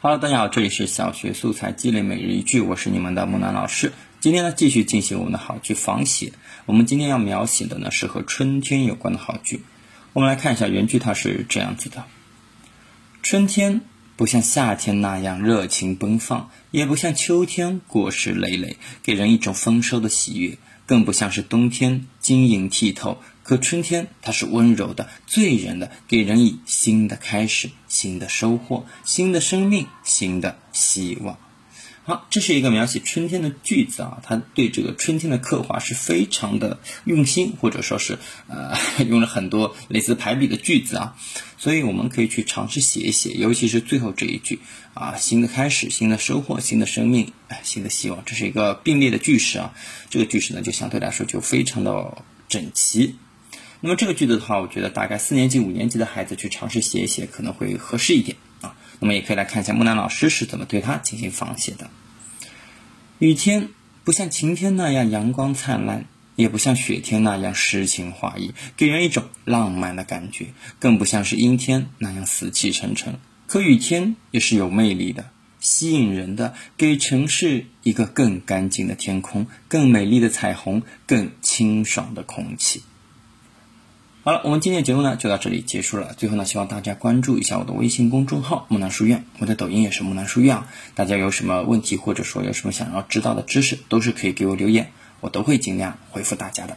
Hello，大家好，这里是小学素材积累每日一句，我是你们的木兰老师。今天呢，继续进行我们的好句仿写。我们今天要描写的呢，是和春天有关的好句。我们来看一下原句，它是这样子的：春天不像夏天那样热情奔放，也不像秋天果实累累，给人一种丰收的喜悦，更不像是冬天晶莹剔透。可春天它是温柔的、醉人的，给人以新的开始、新的收获、新的生命、新的希望。好，这是一个描写春天的句子啊，它对这个春天的刻画是非常的用心，或者说是呃 用了很多类似排比的句子啊，所以我们可以去尝试写一写，尤其是最后这一句啊，新的开始、新的收获、新的生命、哎，新的希望，这是一个并列的句式啊，这个句式呢就相对来说就非常的整齐。那么这个句子的话，我觉得大概四年级、五年级的孩子去尝试写一写，可能会合适一点啊。那么也可以来看一下木兰老师是怎么对他进行仿写的。雨天不像晴天那样阳光灿烂，也不像雪天那样诗情画意，给人一种浪漫的感觉；更不像是阴天那样死气沉沉。可雨天也是有魅力的，吸引人的，给城市一个更干净的天空、更美丽的彩虹、更清爽的空气。好了，我们今天的节目呢就到这里结束了。最后呢，希望大家关注一下我的微信公众号“木兰书院”，我的抖音也是“木兰书院”啊。大家有什么问题或者说有什么想要知道的知识，都是可以给我留言，我都会尽量回复大家的。